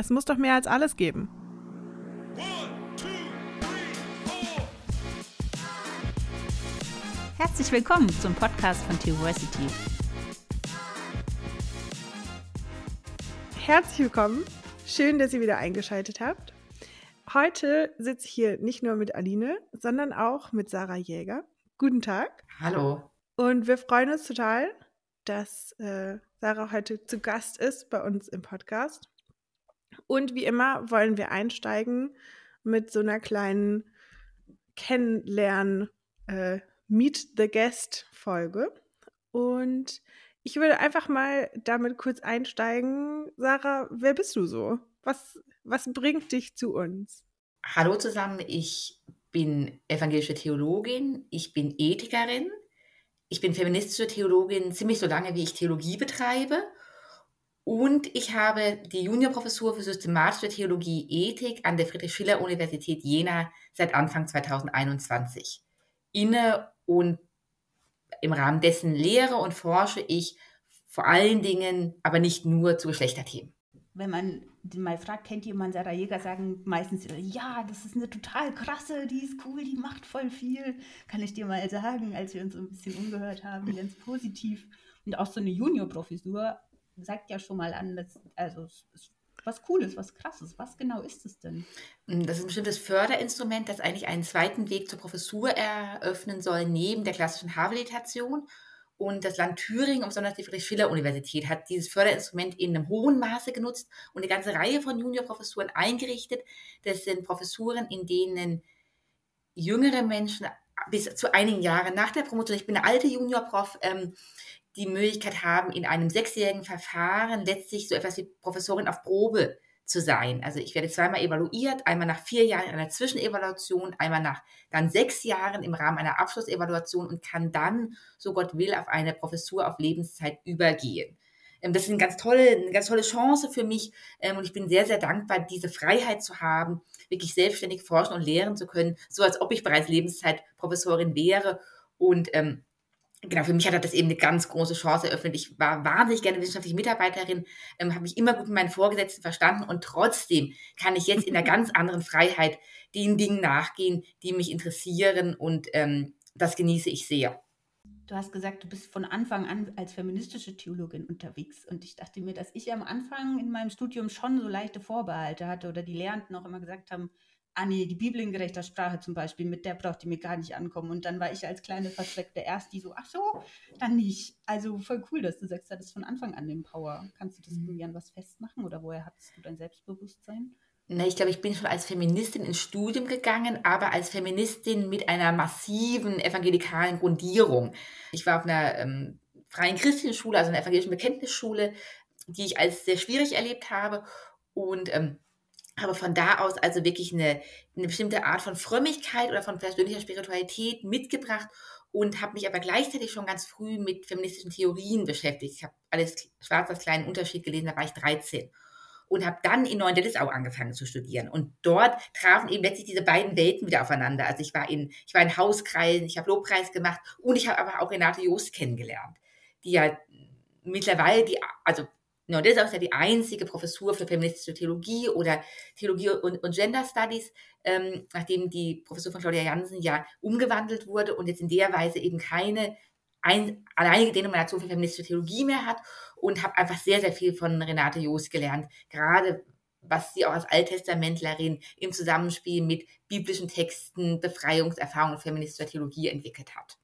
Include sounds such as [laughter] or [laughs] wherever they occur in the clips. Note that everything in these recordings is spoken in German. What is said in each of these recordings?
Es muss doch mehr als alles geben. Herzlich willkommen zum Podcast von Theoversity. Herzlich willkommen. Schön, dass ihr wieder eingeschaltet habt. Heute sitze ich hier nicht nur mit Aline, sondern auch mit Sarah Jäger. Guten Tag. Hallo. Und wir freuen uns total, dass äh, Sarah heute zu Gast ist bei uns im Podcast. Und wie immer wollen wir einsteigen mit so einer kleinen Kennenlernen äh, Meet the Guest Folge. Und ich würde einfach mal damit kurz einsteigen. Sarah, wer bist du so? Was, was bringt dich zu uns? Hallo zusammen, ich bin evangelische Theologin, ich bin Ethikerin, ich bin feministische Theologin ziemlich so lange, wie ich Theologie betreibe. Und ich habe die Juniorprofessur für systematische Theologie Ethik an der Friedrich-Schiller-Universität Jena seit Anfang 2021 inne und im Rahmen dessen lehre und forsche ich vor allen Dingen, aber nicht nur zu Geschlechterthemen wenn man mal fragt, kennt jemand Sarah Jäger, sagen meistens, ja, das ist eine total krasse, die ist cool, die macht voll viel. Kann ich dir mal sagen, als wir uns so ein bisschen umgehört haben, ganz positiv. Und auch so eine Junior-Professur sagt ja schon mal an, dass, also was Cooles, was Krasses. Was genau ist es denn? Das ist ein bestimmtes Förderinstrument, das eigentlich einen zweiten Weg zur Professur eröffnen soll, neben der klassischen Habilitation. Und das Land Thüringen, besonders die Friedrich-Schiller-Universität, hat dieses Förderinstrument in einem hohen Maße genutzt und eine ganze Reihe von Juniorprofessuren eingerichtet. Das sind Professuren, in denen jüngere Menschen bis zu einigen Jahren nach der Promotion, ich bin eine alte Juniorprof, ähm, die Möglichkeit haben, in einem sechsjährigen Verfahren letztlich so etwas wie Professorin auf Probe zu sein. Also ich werde zweimal evaluiert, einmal nach vier Jahren in einer Zwischenevaluation, einmal nach dann sechs Jahren im Rahmen einer Abschlussevaluation und kann dann, so Gott will, auf eine Professur auf Lebenszeit übergehen. Ähm, das ist eine ganz tolle, eine ganz tolle Chance für mich ähm, und ich bin sehr, sehr dankbar, diese Freiheit zu haben, wirklich selbstständig forschen und lehren zu können, so als ob ich bereits Lebenszeitprofessorin wäre und ähm, genau, für mich hat das eben eine ganz große Chance eröffnet. Ich war wahnsinnig gerne wissenschaftliche Mitarbeiterin, ähm, habe mich immer gut mit meinen Vorgesetzten verstanden und trotzdem kann ich jetzt in einer ganz anderen Freiheit den Dingen nachgehen, die mich interessieren und ähm, das genieße ich sehr. Du hast gesagt, du bist von Anfang an als feministische Theologin unterwegs. Und ich dachte mir, dass ich am Anfang in meinem Studium schon so leichte Vorbehalte hatte oder die Lehrenden auch immer gesagt haben, ah nee, die Bibel in gerechter Sprache zum Beispiel, mit der braucht die mir gar nicht ankommen. Und dann war ich als kleine Verzweckte erst die so, ach so, dann nicht. Also voll cool, dass du sagst, das ist von Anfang an den Power. Kannst du das mhm. irgendwie an was festmachen oder woher hattest du dein Selbstbewusstsein? Na, ich glaube, ich bin schon als Feministin ins Studium gegangen, aber als Feministin mit einer massiven evangelikalen Grundierung. Ich war auf einer ähm, freien Christenschule, also einer evangelischen Bekenntnisschule, die ich als sehr schwierig erlebt habe. Und ähm, habe von da aus also wirklich eine, eine bestimmte Art von Frömmigkeit oder von persönlicher Spiritualität mitgebracht und habe mich aber gleichzeitig schon ganz früh mit feministischen Theorien beschäftigt. Ich habe alles schwarz als kleinen Unterschied gelesen, da war ich 13 und habe dann in Neuendelisau angefangen zu studieren. Und dort trafen eben letztlich diese beiden Welten wieder aufeinander. Also ich war in, ich war in Hauskreisen, ich habe Lobpreis gemacht und ich habe aber auch Renate Joost kennengelernt, die ja mittlerweile die, also Genau, das ist ja die einzige Professur für feministische Theologie oder Theologie und, und Gender Studies, ähm, nachdem die Professur von Claudia Jansen ja umgewandelt wurde und jetzt in der Weise eben keine ein, alleinige Denomination für feministische Theologie mehr hat und habe einfach sehr, sehr viel von Renate Joos gelernt, gerade was sie auch als Alttestamentlerin im Zusammenspiel mit biblischen Texten, Befreiungserfahrungen feministischer Theologie entwickelt hat.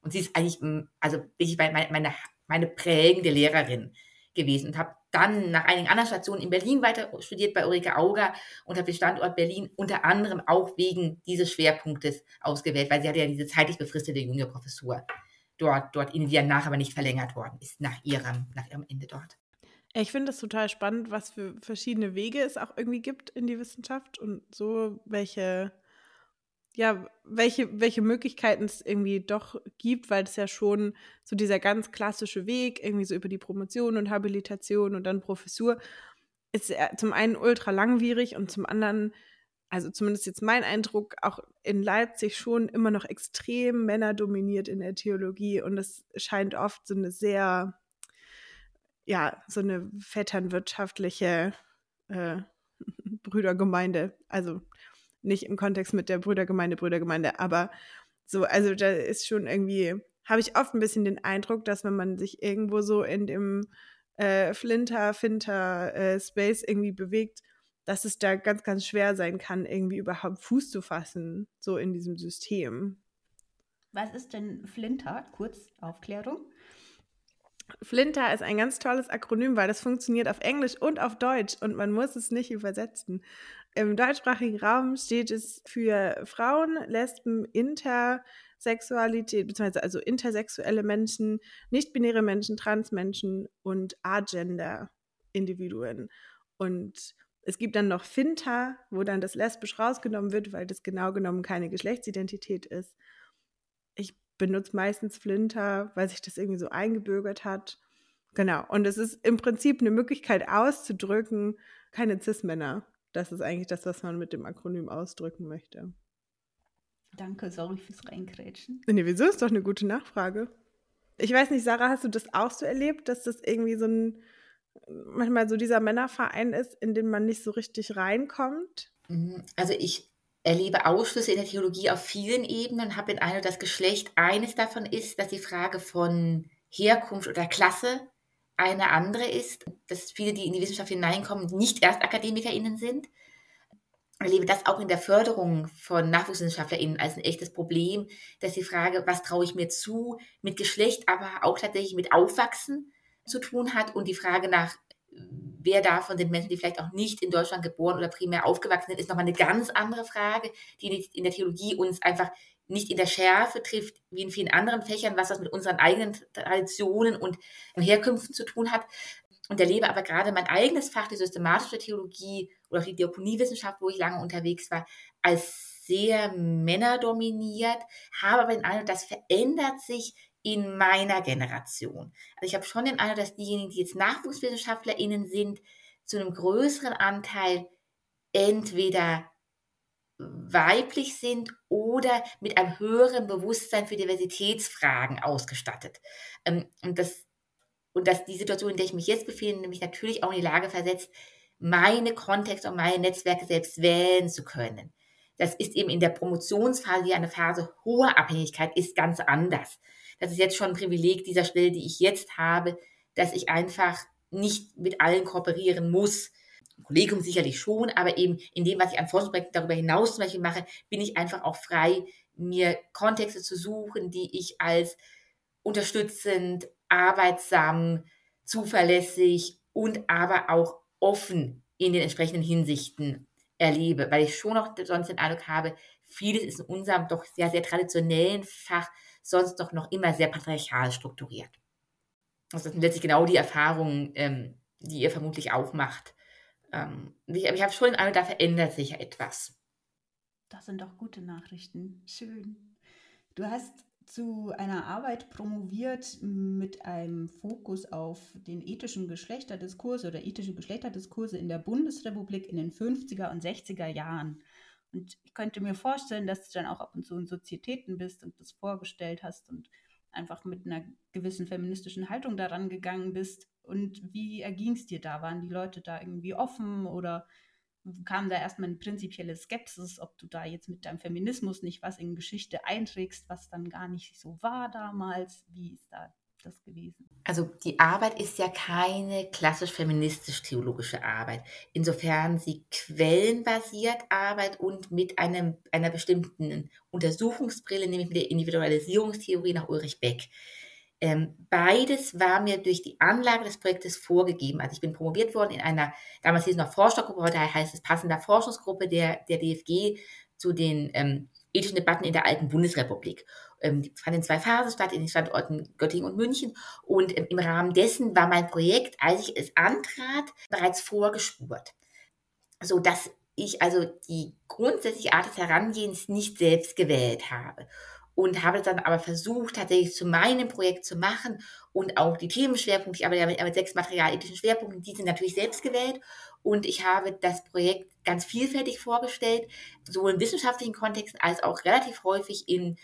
Und sie ist eigentlich, also wirklich meine, meine, meine prägende Lehrerin gewesen und habe dann nach einigen anderen Stationen in Berlin weiter studiert bei Ulrike Auger und habe den Standort Berlin unter anderem auch wegen dieses Schwerpunktes ausgewählt, weil sie hatte ja diese zeitlich befristete Juniorprofessur dort, dort in Vietnam aber nicht verlängert worden ist nach ihrem, nach ihrem Ende dort. Ich finde es total spannend, was für verschiedene Wege es auch irgendwie gibt in die Wissenschaft und so, welche ja, welche, welche Möglichkeiten es irgendwie doch gibt, weil es ja schon so dieser ganz klassische Weg, irgendwie so über die Promotion und Habilitation und dann Professur, ist zum einen ultra langwierig und zum anderen, also zumindest jetzt mein Eindruck, auch in Leipzig schon immer noch extrem männerdominiert in der Theologie und es scheint oft so eine sehr, ja, so eine vetternwirtschaftliche äh, [laughs] Brüdergemeinde. Also nicht im Kontext mit der Brüdergemeinde, Brüdergemeinde, aber so, also da ist schon irgendwie, habe ich oft ein bisschen den Eindruck, dass wenn man sich irgendwo so in dem äh, Flinter, Finter äh, Space irgendwie bewegt, dass es da ganz, ganz schwer sein kann, irgendwie überhaupt Fuß zu fassen, so in diesem System. Was ist denn Flinter? Kurz Aufklärung. Flinter ist ein ganz tolles Akronym, weil das funktioniert auf Englisch und auf Deutsch und man muss es nicht übersetzen. Im deutschsprachigen Raum steht es für Frauen, Lesben, Intersexualität, beziehungsweise also intersexuelle Menschen, nicht-binäre Menschen, Transmenschen und Agender-Individuen. Und es gibt dann noch Finta, wo dann das lesbisch rausgenommen wird, weil das genau genommen keine Geschlechtsidentität ist. Ich benutze meistens Flinter, weil sich das irgendwie so eingebürgert hat. Genau. Und es ist im Prinzip eine Möglichkeit auszudrücken, keine Cis-Männer. Das ist eigentlich das, was man mit dem Akronym ausdrücken möchte. Danke, sorry fürs Reingrätschen. Nee, wieso ist doch eine gute Nachfrage. Ich weiß nicht, Sarah, hast du das auch so erlebt, dass das irgendwie so ein, manchmal so dieser Männerverein ist, in den man nicht so richtig reinkommt? Mhm. Also ich erlebe Ausschlüsse in der Theologie auf vielen Ebenen und habe den Eindruck, dass Geschlecht eines davon ist, dass die Frage von Herkunft oder Klasse eine andere ist, dass viele, die in die Wissenschaft hineinkommen, nicht erst AkademikerInnen sind. Ich erlebe das auch in der Förderung von NachwuchswissenschaftlerInnen als ein echtes Problem, dass die Frage, was traue ich mir zu, mit Geschlecht, aber auch tatsächlich mit Aufwachsen zu tun hat und die Frage nach wer davon sind Menschen, die vielleicht auch nicht in Deutschland geboren oder primär aufgewachsen sind, ist nochmal eine ganz andere Frage, die in der Theologie uns einfach nicht in der Schärfe trifft, wie in vielen anderen Fächern, was das mit unseren eigenen Traditionen und Herkünften zu tun hat. Und erlebe aber gerade mein eigenes Fach, die systematische Theologie oder auch die Diakoniewissenschaft, wo ich lange unterwegs war, als sehr männerdominiert, habe aber den Eindruck, das verändert sich in meiner Generation. Also ich habe schon den Eindruck, dass diejenigen, die jetzt NachwuchswissenschaftlerInnen sind, zu einem größeren Anteil entweder weiblich sind oder mit einem höheren Bewusstsein für Diversitätsfragen ausgestattet. Ähm, und, das, und dass die Situation, in der ich mich jetzt befinde, mich natürlich auch in die Lage versetzt, meine Kontexte und meine Netzwerke selbst wählen zu können. Das ist eben in der Promotionsphase, die eine Phase hoher Abhängigkeit ist, ganz anders das ist jetzt schon ein Privileg dieser Stelle, die ich jetzt habe, dass ich einfach nicht mit allen kooperieren muss. Kollegium sicherlich schon, aber eben in dem, was ich an Forschungsprojekten darüber hinaus zum Beispiel mache, bin ich einfach auch frei, mir Kontexte zu suchen, die ich als unterstützend, arbeitsam, zuverlässig und aber auch offen in den entsprechenden Hinsichten erlebe, weil ich schon noch sonst den Eindruck habe, vieles ist in unserem doch sehr, sehr traditionellen Fach sonst doch noch immer sehr patriarchal strukturiert. Das sind letztlich genau die Erfahrungen, ähm, die ihr vermutlich auch macht. Ähm, ich, ich habe schon Eindruck, da verändert sich ja etwas. Das sind doch gute Nachrichten. Schön. Du hast zu einer Arbeit promoviert mit einem Fokus auf den ethischen Geschlechterdiskurs oder ethische Geschlechterdiskurse in der Bundesrepublik in den 50er und 60er Jahren. Und ich könnte mir vorstellen, dass du dann auch ab und zu in Sozietäten bist und das vorgestellt hast und einfach mit einer gewissen feministischen Haltung daran gegangen bist. Und wie erging es dir da? Waren die Leute da irgendwie offen oder kam da erstmal eine prinzipielle Skepsis, ob du da jetzt mit deinem Feminismus nicht was in Geschichte einträgst, was dann gar nicht so war damals? Wie ist da das gewesen? Also die Arbeit ist ja keine klassisch feministisch-theologische Arbeit. Insofern sie quellenbasiert Arbeit und mit einem, einer bestimmten Untersuchungsbrille, nämlich mit der Individualisierungstheorie nach Ulrich Beck. Ähm, beides war mir durch die Anlage des Projektes vorgegeben. Also ich bin promoviert worden in einer, damals hieß es noch Forschergruppe, heute heißt es passender Forschungsgruppe der, der DFG zu den ähm, ethischen Debatten in der alten Bundesrepublik. Ähm, fanden in zwei Phasen statt, in den Standorten Göttingen und München. Und ähm, im Rahmen dessen war mein Projekt, als ich es antrat, bereits vorgespurt. So dass ich also die grundsätzliche Art des Herangehens nicht selbst gewählt habe und habe dann aber versucht, tatsächlich zu meinem Projekt zu machen und auch die Themenschwerpunkte, ich arbeite ja mit sechs materialethischen Schwerpunkten, die sind natürlich selbst gewählt und ich habe das Projekt ganz vielfältig vorgestellt, sowohl in wissenschaftlichen Kontexten als auch relativ häufig in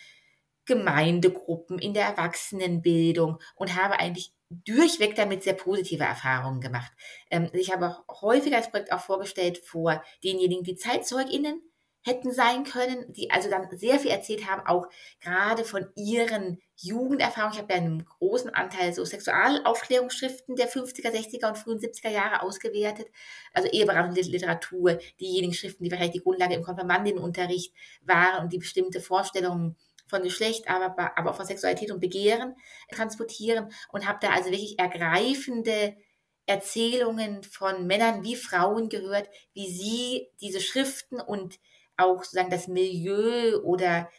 Gemeindegruppen, in der Erwachsenenbildung und habe eigentlich durchweg damit sehr positive Erfahrungen gemacht. Ähm, ich habe auch häufiger das Projekt auch vorgestellt vor denjenigen, die ZeitzeugInnen hätten sein können, die also dann sehr viel erzählt haben, auch gerade von ihren Jugenderfahrungen. Ich habe ja einen großen Anteil so Sexualaufklärungsschriften der 50er, 60er und frühen 70er Jahre ausgewertet. Also eheberatende Literatur, diejenigen Schriften, die vielleicht die Grundlage im Konfirmandinnenunterricht waren und die bestimmte Vorstellungen von Geschlecht, aber, aber auch von Sexualität und Begehren transportieren und habe da also wirklich ergreifende Erzählungen von Männern wie Frauen gehört, wie sie diese Schriften und auch sozusagen das Milieu oder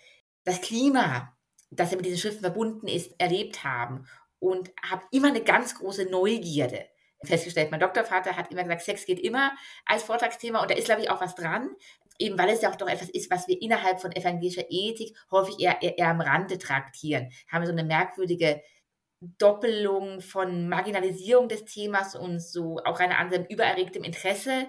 das Klima, das mit diesen Schriften verbunden ist, erlebt haben und habe immer eine ganz große Neugierde festgestellt. Mein Doktorvater hat immer gesagt, Sex geht immer als Vortragsthema und da ist, glaube ich, auch was dran, eben weil es ja auch doch etwas ist, was wir innerhalb von evangelischer Ethik häufig eher, eher, eher am Rande traktieren. Haben so eine merkwürdige Doppelung von Marginalisierung des Themas und so auch eine andere übererregtem Interesse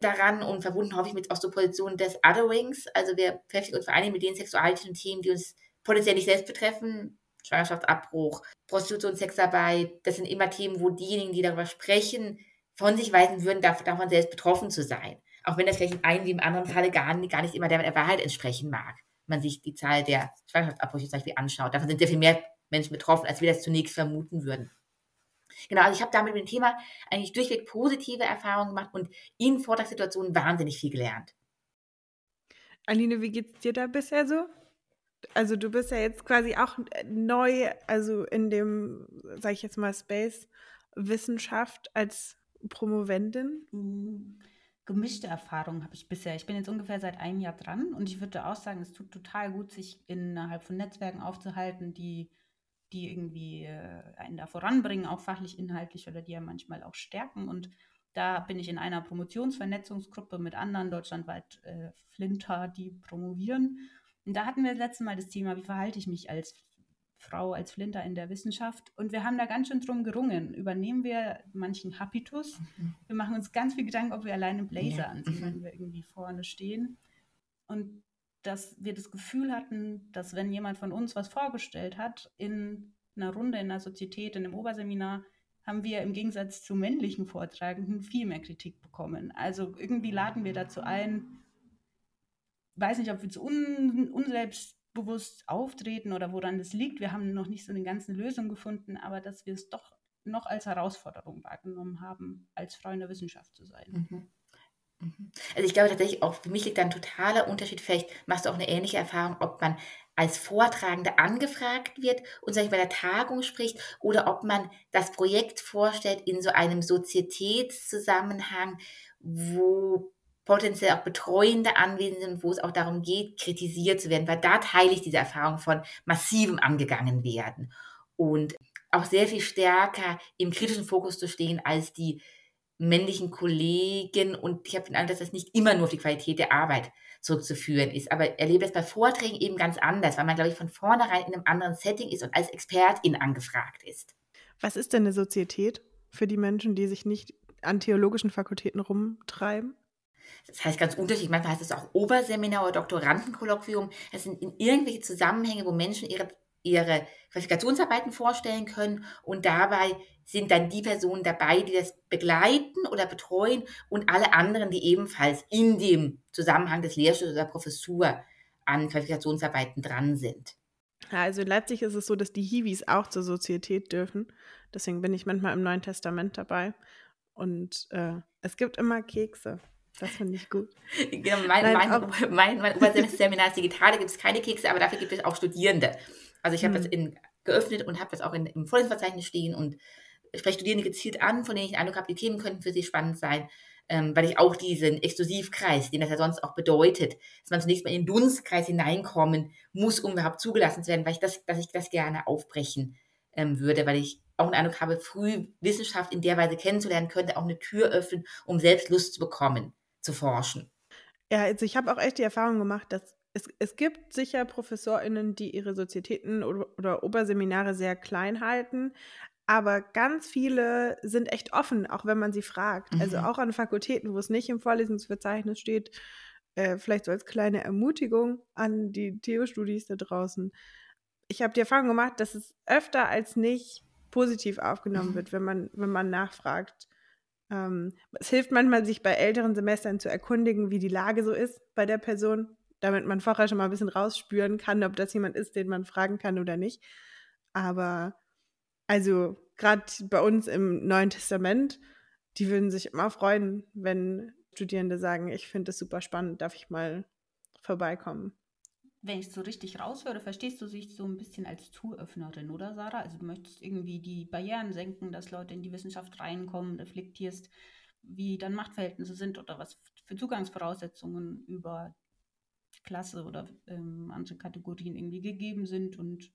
daran und verbunden häufig mit auch so Positionen des Otherings. Also wir beschäftigen uns vor allem mit den sexualischen Themen, die uns potenziell nicht selbst betreffen. Schwangerschaftsabbruch, Prostitution, Sexarbeit, das sind immer Themen, wo diejenigen, die darüber sprechen, von sich weisen würden, davon selbst betroffen zu sein. Auch wenn das vielleicht in einem wie im anderen Falle gar nicht, gar nicht immer der Wahrheit entsprechen mag. Wenn man sich die Zahl der Schwangerschaftsabbrüche zum Beispiel anschaut. Davon sind sehr viel mehr Menschen betroffen, als wir das zunächst vermuten würden. Genau, also ich habe damit mit dem Thema eigentlich durchweg positive Erfahrungen gemacht und in Vortragssituationen wahnsinnig viel gelernt. Aline, wie geht es dir da bisher so? Also du bist ja jetzt quasi auch neu, also in dem, sage ich jetzt mal, Space Wissenschaft als Promovendin. Gemischte Erfahrungen habe ich bisher. Ich bin jetzt ungefähr seit einem Jahr dran und ich würde auch sagen, es tut total gut, sich innerhalb von Netzwerken aufzuhalten, die die irgendwie äh, einen da voranbringen, auch fachlich, inhaltlich oder die ja manchmal auch stärken. Und da bin ich in einer Promotionsvernetzungsgruppe mit anderen deutschlandweit äh, Flinter, die promovieren. Und da hatten wir das letzte Mal das Thema, wie verhalte ich mich als Frau, als Flinter in der Wissenschaft. Und wir haben da ganz schön drum gerungen. Übernehmen wir manchen Habitus? Mhm. Wir machen uns ganz viel Gedanken, ob wir alleine Blazer ja. anziehen, mhm. wenn wir irgendwie vorne stehen. Und dass wir das Gefühl hatten, dass wenn jemand von uns was vorgestellt hat in einer Runde, in einer Sozietät, in einem Oberseminar, haben wir im Gegensatz zu männlichen Vortragenden viel mehr Kritik bekommen. Also irgendwie laden wir dazu ein, weiß nicht, ob wir zu un unselbstbewusst auftreten oder woran das liegt. Wir haben noch nicht so eine ganze Lösung gefunden, aber dass wir es doch noch als Herausforderung wahrgenommen haben, als Frau in der Wissenschaft zu sein. Mhm. Mhm. Also ich glaube tatsächlich auch, für mich liegt da ein totaler Unterschied. Vielleicht machst du auch eine ähnliche Erfahrung, ob man als Vortragende angefragt wird und sag ich, bei der Tagung spricht oder ob man das Projekt vorstellt in so einem Sozietätszusammenhang, wo potenziell auch Betreuende anwesend sind, wo es auch darum geht, kritisiert zu werden, weil da teile ich diese Erfahrung von massivem angegangen werden und auch sehr viel stärker im kritischen Fokus zu stehen als die männlichen Kollegen und ich habe den Eindruck, dass das nicht immer nur auf die Qualität der Arbeit zurückzuführen ist. Aber erlebe es bei Vorträgen eben ganz anders, weil man, glaube ich, von vornherein in einem anderen Setting ist und als Expertin angefragt ist. Was ist denn eine Sozietät für die Menschen, die sich nicht an theologischen Fakultäten rumtreiben? Das heißt ganz unterschiedlich. Manchmal heißt es auch Oberseminar oder Doktorandenkolloquium. Das sind in irgendwelche Zusammenhänge, wo Menschen ihre ihre Qualifikationsarbeiten vorstellen können und dabei sind dann die Personen dabei, die das begleiten oder betreuen und alle anderen, die ebenfalls in dem Zusammenhang des Lehrstuhls oder Professur an Qualifikationsarbeiten dran sind. also in Leipzig ist es so, dass die Hiwis auch zur Sozietät dürfen. Deswegen bin ich manchmal im Neuen Testament dabei. Und äh, es gibt immer Kekse. Das finde ich gut. Genau, mein, Nein, mein, mein, mein Oberseminar ist digital, da gibt es keine Kekse, aber dafür gibt es auch Studierende. Also ich habe mhm. das in, geöffnet und habe das auch in, im Vorlesungsverzeichnis stehen und spreche Studierende gezielt an, von denen ich den Eindruck habe, die Themen könnten für sie spannend sein, ähm, weil ich auch diesen Exklusivkreis, den das ja sonst auch bedeutet, dass man zunächst mal in den Dunstkreis hineinkommen muss, um überhaupt zugelassen zu werden, weil ich das, dass ich das gerne aufbrechen ähm, würde, weil ich auch den Eindruck habe, früh Wissenschaft in der Weise kennenzulernen, könnte auch eine Tür öffnen, um selbst Lust zu bekommen, zu forschen. Ja, also ich habe auch echt die Erfahrung gemacht, dass es, es gibt sicher ProfessorInnen, die ihre Sozietäten oder, oder Oberseminare sehr klein halten, aber ganz viele sind echt offen, auch wenn man sie fragt. Also mhm. Also auch an Fakultäten, wo es nicht im Vorlesungsverzeichnis steht, äh, vielleicht so als kleine Ermutigung an die Theo-Studis da draußen. ich habe die Erfahrung gemacht, dass es öfter als nicht positiv aufgenommen wird, wenn man, wenn man nachfragt. Ähm, es hilft manchmal, sich bei älteren Semestern zu erkundigen, wie die Lage so ist bei der Person, damit man vorher schon mal ein bisschen rausspüren kann, ob das jemand ist, den man fragen kann oder nicht. Aber also gerade bei uns im Neuen Testament, die würden sich immer freuen, wenn Studierende sagen, ich finde es super spannend, darf ich mal vorbeikommen. Wenn ich so richtig raushöre, verstehst du dich so ein bisschen als Touröffnerin, oder Sarah? Also du möchtest irgendwie die Barrieren senken, dass Leute in die Wissenschaft reinkommen, reflektierst, wie dann Machtverhältnisse sind oder was für Zugangsvoraussetzungen über Klasse oder ähm, andere Kategorien irgendwie gegeben sind und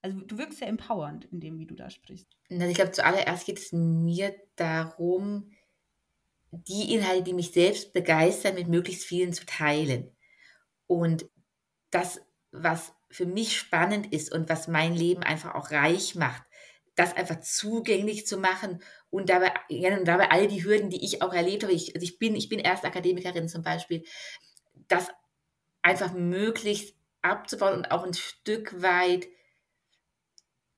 also du wirkst sehr empowernd in dem, wie du da sprichst. Also ich glaube, zuallererst geht es mir darum, die Inhalte, die mich selbst begeistern, mit möglichst vielen zu teilen. Und das, was für mich spannend ist und was mein Leben einfach auch reich macht, das einfach zugänglich zu machen und dabei, ja, und dabei all die Hürden, die ich auch erlebt habe, ich, also ich bin, ich bin erst Akademikerin zum Beispiel, das einfach möglichst abzubauen und auch ein Stück weit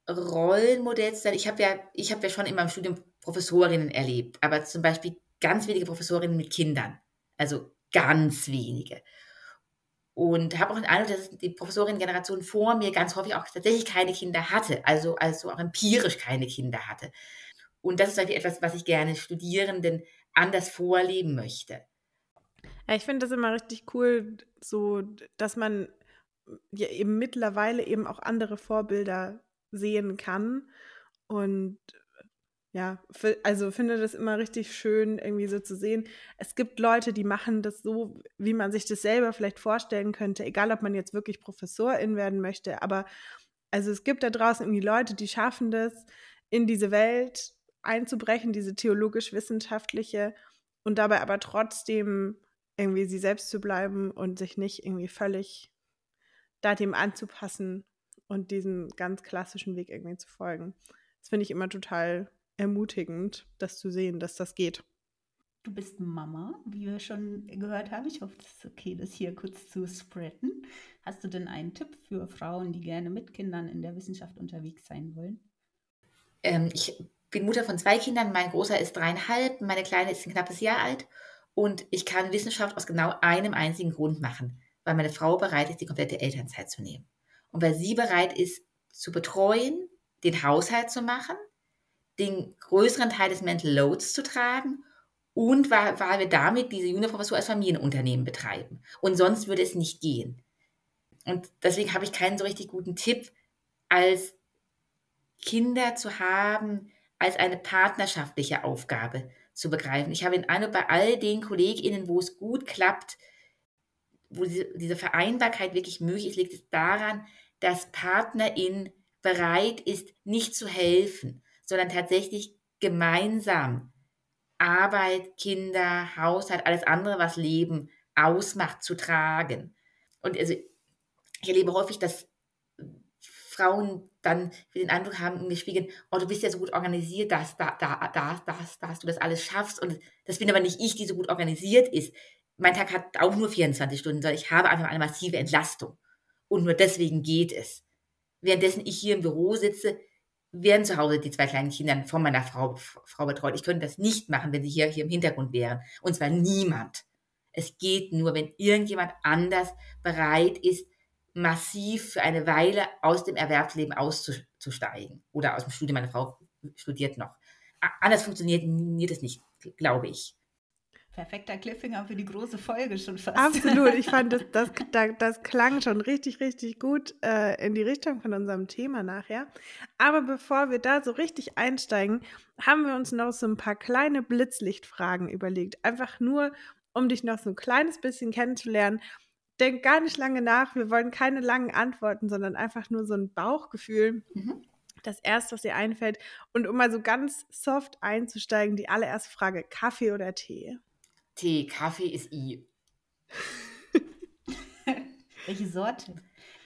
Rollenmodell zu sein. Ich habe ja, ich habe ja schon in meinem Studium Professorinnen erlebt, aber zum Beispiel ganz wenige Professorinnen mit Kindern. Also ganz wenige. Und habe auch den Eindruck, dass die Professorinnen-Generation vor mir ganz häufig auch tatsächlich keine Kinder hatte, also, also auch empirisch keine Kinder hatte. Und das ist eigentlich etwas, was ich gerne Studierenden anders vorleben möchte. Ja, ich finde das immer richtig cool, so dass man ja eben mittlerweile eben auch andere Vorbilder sehen kann. Und ja, also finde das immer richtig schön, irgendwie so zu sehen. Es gibt Leute, die machen das so, wie man sich das selber vielleicht vorstellen könnte, egal ob man jetzt wirklich Professorin werden möchte. Aber also es gibt da draußen irgendwie Leute, die schaffen das, in diese Welt einzubrechen, diese theologisch-wissenschaftliche, und dabei aber trotzdem irgendwie sie selbst zu bleiben und sich nicht irgendwie völlig da dem anzupassen und diesen ganz klassischen Weg irgendwie zu folgen. Das finde ich immer total ermutigend, das zu sehen, dass das geht. Du bist Mama, wie wir schon gehört haben. Ich hoffe, es ist okay, das hier kurz zu spreaden. Hast du denn einen Tipp für Frauen, die gerne mit Kindern in der Wissenschaft unterwegs sein wollen? Ähm, ich bin Mutter von zwei Kindern. Mein Großer ist dreieinhalb, meine Kleine ist ein knappes Jahr alt. Und ich kann Wissenschaft aus genau einem einzigen Grund machen, weil meine Frau bereit ist, die komplette Elternzeit zu nehmen. Und weil sie bereit ist, zu betreuen, den Haushalt zu machen, den größeren Teil des Mental Loads zu tragen und weil, weil wir damit diese Juniorprofessur als Familienunternehmen betreiben. Und sonst würde es nicht gehen. Und deswegen habe ich keinen so richtig guten Tipp, als Kinder zu haben, als eine partnerschaftliche Aufgabe zu begreifen. Ich habe den Eindruck, bei all den KollegInnen, wo es gut klappt, wo diese Vereinbarkeit wirklich möglich ist, liegt es daran, dass Partnerin bereit ist, nicht zu helfen, sondern tatsächlich gemeinsam Arbeit, Kinder, Haushalt, alles andere, was Leben ausmacht, zu tragen. Und also ich erlebe häufig, dass Frauen dann den Eindruck haben, mir spiegeln, oh, du bist ja so gut organisiert, dass, da, da, da, dass, dass du das alles schaffst. Und das bin aber nicht ich, die so gut organisiert ist. Mein Tag hat auch nur 24 Stunden, sondern ich habe einfach eine massive Entlastung. Und nur deswegen geht es. Währenddessen ich hier im Büro sitze, werden zu Hause die zwei kleinen Kinder von meiner Frau, Frau betreut. Ich könnte das nicht machen, wenn sie hier, hier im Hintergrund wären. Und zwar niemand. Es geht nur, wenn irgendjemand anders bereit ist, massiv für eine Weile aus dem Erwerbsleben auszusteigen. Oder aus dem Studium. Meine Frau studiert noch. Anders funktioniert es nicht, glaube ich. Perfekter Cliffhanger für die große Folge schon fast. Absolut. Ich fand, das, [laughs] das, das, klang schon richtig, richtig gut äh, in die Richtung von unserem Thema nachher. Aber bevor wir da so richtig einsteigen, haben wir uns noch so ein paar kleine Blitzlichtfragen überlegt. Einfach nur, um dich noch so ein kleines bisschen kennenzulernen. Denk gar nicht lange nach. Wir wollen keine langen Antworten, sondern einfach nur so ein Bauchgefühl. Mhm. Das erste, was dir einfällt. Und um mal so ganz soft einzusteigen, die allererste Frage: Kaffee oder Tee? Tee, Kaffee ist I. [laughs] Welche Sorte?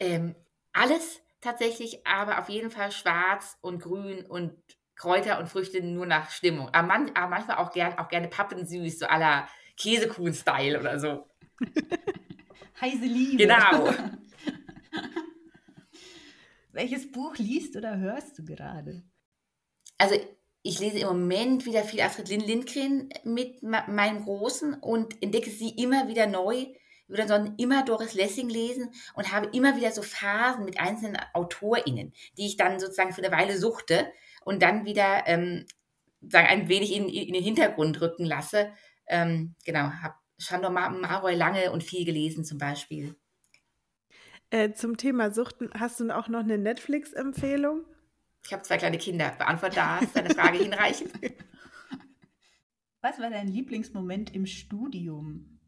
Ähm, alles tatsächlich, aber auf jeden Fall schwarz und grün und Kräuter und Früchte nur nach Stimmung. Aber, man, aber manchmal auch, gern, auch gerne pappensüß, so aller Käsekuchen-Style oder so. [laughs] Heiße Liebe. Genau. [laughs] Welches Buch liest oder hörst du gerade? Also ich lese im Moment wieder viel Astrid Lindgren mit meinem Großen und entdecke sie immer wieder neu. Ich würde dann immer Doris Lessing lesen und habe immer wieder so Phasen mit einzelnen AutorInnen, die ich dann sozusagen für eine Weile suchte und dann wieder ähm, sagen, ein wenig in, in, den Hintergrund rücken lasse. Ähm, genau, habe Chandor Maroy lange und viel gelesen zum Beispiel. Äh, zum Thema Suchten, hast du auch noch eine Netflix-Empfehlung? Ich habe zwei kleine Kinder. Beantworte da, ist deine Frage hinreichend. [laughs] Was war dein Lieblingsmoment im Studium?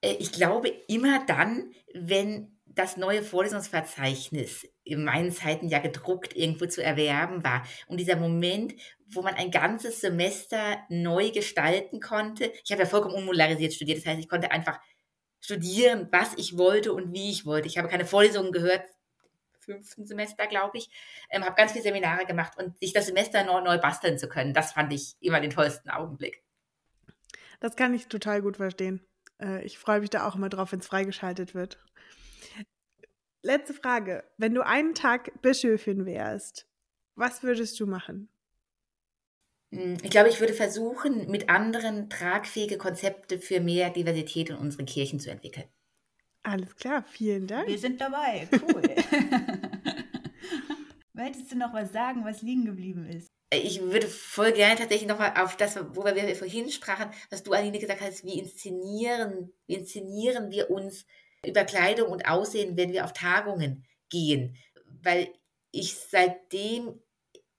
Äh, ich glaube immer dann, wenn das neue Vorlesungsverzeichnis in meinen Zeiten ja gedruckt irgendwo zu erwerben war. Und dieser Moment, wo man ein ganzes Semester neu gestalten konnte. Ich habe ja vollkommen unmolarisiert studiert. Das heißt, ich konnte einfach studieren, was ich wollte und wie ich wollte. Ich habe keine Vorlesungen gehört, fünften Semester, glaube ich, ähm, habe ganz viele Seminare gemacht und sich das Semester neu, neu basteln zu können, das fand ich immer den tollsten Augenblick. Das kann ich total gut verstehen. Äh, ich freue mich da auch immer drauf, wenn es freigeschaltet wird. Letzte Frage. Wenn du einen Tag Bischöfin wärst, was würdest du machen? Hm, ich glaube, ich würde versuchen, mit anderen tragfähige Konzepte für mehr Diversität in unseren Kirchen zu entwickeln. Alles klar, vielen Dank. Wir sind dabei. Cool. [laughs] Möchtest du noch was sagen, was liegen geblieben ist? Ich würde voll gerne tatsächlich nochmal auf das, worüber wir vorhin sprachen, was du, Aline, gesagt hast, wie inszenieren, wie inszenieren wir uns über Kleidung und Aussehen, wenn wir auf Tagungen gehen. Weil ich seitdem,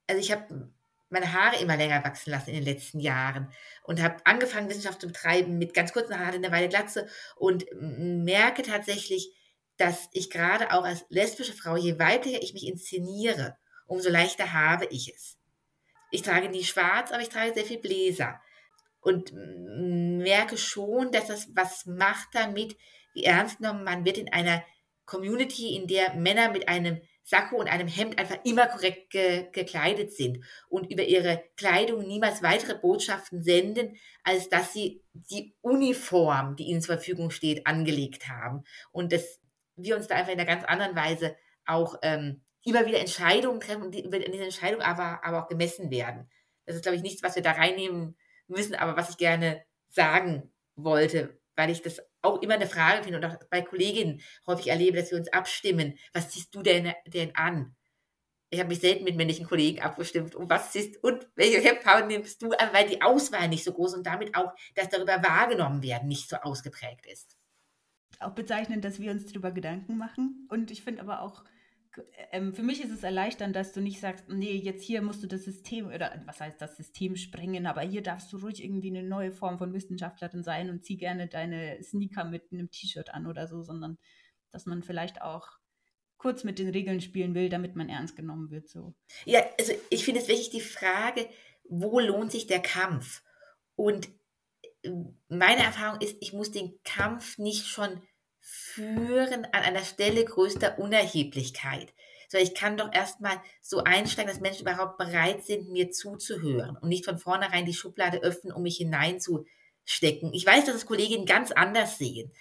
also ich habe meine Haare immer länger wachsen lassen in den letzten Jahren und habe angefangen, Wissenschaft zu betreiben mit ganz kurzen Haaren in der Weile Glatze und merke tatsächlich, dass ich gerade auch als lesbische Frau, je weiblicher ich mich inszeniere, umso leichter habe ich es. Ich trage nie schwarz, aber ich trage sehr viel Bläser und merke schon, dass das was macht damit, wie ernst genommen man wird in einer Community, in der Männer mit einem Sakko und einem Hemd einfach immer korrekt ge gekleidet sind und über ihre Kleidung niemals weitere Botschaften senden, als dass sie die Uniform, die ihnen zur Verfügung steht, angelegt haben. Und dass wir uns da einfach in einer ganz anderen Weise auch ähm, immer wieder Entscheidungen treffen und die, über diese Entscheidungen aber, aber auch gemessen werden. Das ist, glaube ich, nichts, was wir da reinnehmen müssen, aber was ich gerne sagen wollte, weil ich das auch immer eine Frage finde und auch bei Kolleginnen häufig erlebe, dass wir uns abstimmen. Was ziehst du denn, denn an? Ich habe mich selten mit männlichen Kollegen abgestimmt. Und was ziehst und welche Hemdfarbe nimmst du an, weil die Auswahl nicht so groß und damit auch das darüber wahrgenommen werden nicht so ausgeprägt ist. Auch bezeichnend, dass wir uns darüber Gedanken machen. Und ich finde aber auch, ähm, für mich ist es erleichternd, dass du nicht sagst, nee, jetzt hier musst du das System, oder was heißt das System sprengen, aber hier darfst du ruhig irgendwie eine neue Form von Wissenschaftlerin sein und zieh gerne deine Sneaker mit einem T-Shirt an oder so, sondern dass man vielleicht auch kurz mit den Regeln spielen will, damit man ernst genommen wird. So. Ja, also ich finde es wirklich die Frage, wo lohnt sich der Kampf? Und äh, meine Erfahrung ist, ich muss den Kampf nicht schon führen an einer Stelle größter Unerheblichkeit. So, ich kann doch erstmal so einsteigen, dass Menschen überhaupt bereit sind, mir zuzuhören und nicht von vornherein die Schublade öffnen, um mich hineinzustecken. Ich weiß, dass es Kolleginnen ganz anders sehen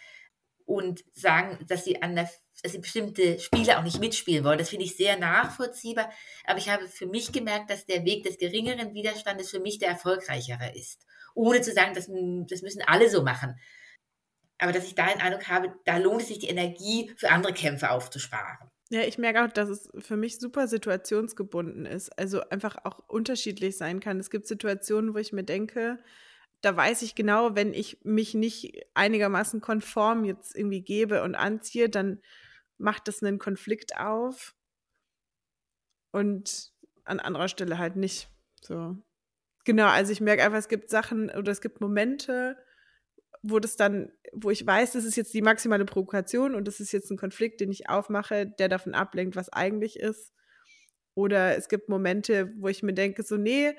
und sagen, dass sie der dass sie bestimmte Spiele auch nicht mitspielen wollen. Das finde ich sehr nachvollziehbar. Aber ich habe für mich gemerkt, dass der Weg des geringeren Widerstandes für mich der erfolgreichere ist. Ohne zu sagen, das, das müssen alle so machen aber dass ich da den Eindruck habe, da lohnt es sich, die Energie für andere Kämpfe aufzusparen. Ja, ich merke auch, dass es für mich super situationsgebunden ist. Also einfach auch unterschiedlich sein kann. Es gibt Situationen, wo ich mir denke, da weiß ich genau, wenn ich mich nicht einigermaßen konform jetzt irgendwie gebe und anziehe, dann macht das einen Konflikt auf. Und an anderer Stelle halt nicht. So. Genau, also ich merke einfach, es gibt Sachen oder es gibt Momente, wo das dann, wo ich weiß, das ist jetzt die maximale Provokation und das ist jetzt ein Konflikt, den ich aufmache, der davon ablenkt, was eigentlich ist. Oder es gibt Momente, wo ich mir denke, so, nee,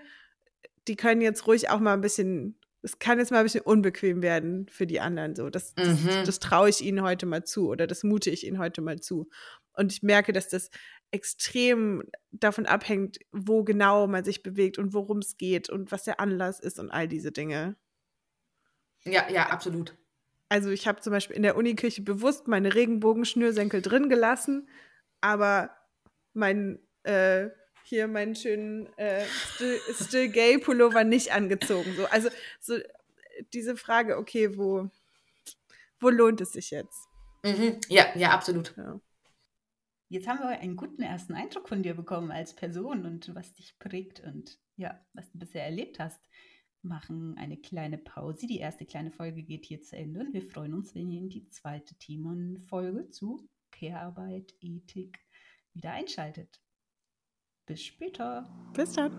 die können jetzt ruhig auch mal ein bisschen, es kann jetzt mal ein bisschen unbequem werden für die anderen. So, das, mhm. das, das traue ich ihnen heute mal zu oder das mute ich ihnen heute mal zu. Und ich merke, dass das extrem davon abhängt, wo genau man sich bewegt und worum es geht und was der Anlass ist und all diese Dinge. Ja, ja, absolut. Also ich habe zum Beispiel in der Unikirche bewusst meine Regenbogenschnürsenkel drin gelassen, aber meinen äh, hier meinen schönen äh, Still, Still Gay Pullover nicht angezogen. So, also so diese Frage, okay, wo, wo lohnt es sich jetzt? Mhm. Ja, ja, absolut. Ja. Jetzt haben wir einen guten ersten Eindruck von dir bekommen als Person und was dich prägt und ja, was du bisher erlebt hast machen eine kleine Pause. Die erste kleine Folge geht hier zu Ende und wir freuen uns, wenn ihr in die zweite Themenfolge zu Care-Arbeit, Ethik wieder einschaltet. Bis später. Bis dann.